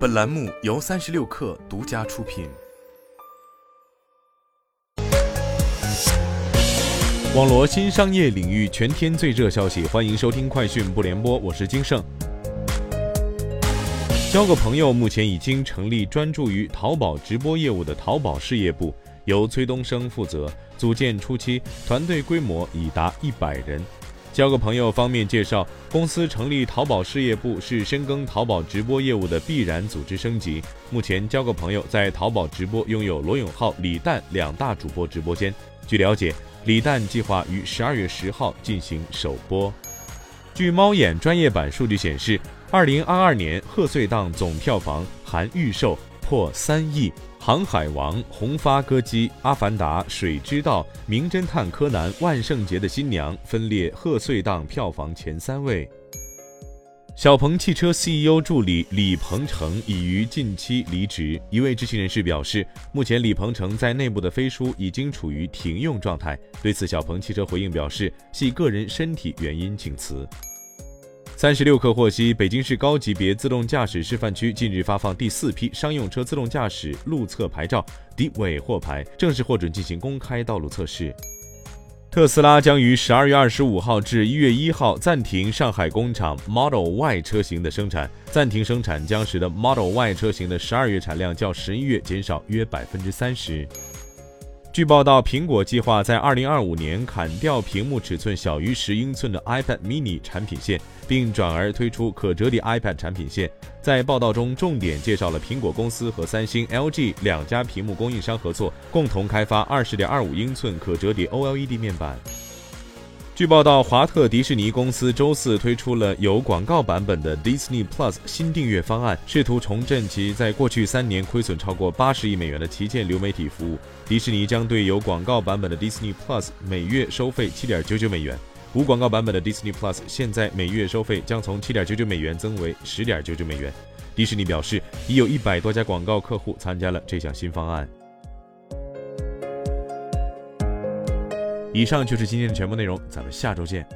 本栏目由三十六氪独家出品。网罗新商业领域全天最热消息，欢迎收听快讯不联播，我是金盛。交个朋友目前已经成立专注于淘宝直播业务的淘宝事业部，由崔东升负责。组建初期，团队规模已达一百人。交个朋友方面介绍，公司成立淘宝事业部是深耕淘宝直播业务的必然组织升级。目前，交个朋友在淘宝直播拥有罗永浩、李诞两大主播直播间。据了解，李诞计划于十二月十号进行首播。据猫眼专业版数据显示，二零二二年贺岁档总票房含预售破三亿。《航海王》《红发歌姬》《阿凡达》《水之道》《名侦探柯南》《万圣节的新娘》分列贺岁档票房前三位。小鹏汽车 CEO 助理李鹏程已于近期离职。一位知情人士表示，目前李鹏程在内部的飞书已经处于停用状态。对此，小鹏汽车回应表示，系个人身体原因请辞。三十六氪获悉，北京市高级别自动驾驶示范区近日发放第四批商用车自动驾驶路测牌照 （D 尾货牌，正式获准进行公开道路测试。特斯拉将于十二月二十五号至一月一号暂停上海工厂 Model Y 车型的生产，暂停生产将使得 Model Y 车型的十二月产量较十一月减少约百分之三十。据报道，苹果计划在二零二五年砍掉屏幕尺寸小于十英寸的 iPad mini 产品线，并转而推出可折叠 iPad 产品线。在报道中，重点介绍了苹果公司和三星、LG 两家屏幕供应商合作，共同开发二十点二五英寸可折叠 OLED 面板。据报道，华特迪士尼公司周四推出了有广告版本的 Disney Plus 新订阅方案，试图重振其在过去三年亏损超过八十亿美元的旗舰流媒体服务。迪士尼将对有广告版本的 Disney Plus 每月收费七点九九美元，无广告版本的 Disney Plus 现在每月收费将从七点九九美元增为十点九九美元。迪士尼表示，已有一百多家广告客户参加了这项新方案。以上就是今天的全部内容，咱们下周见。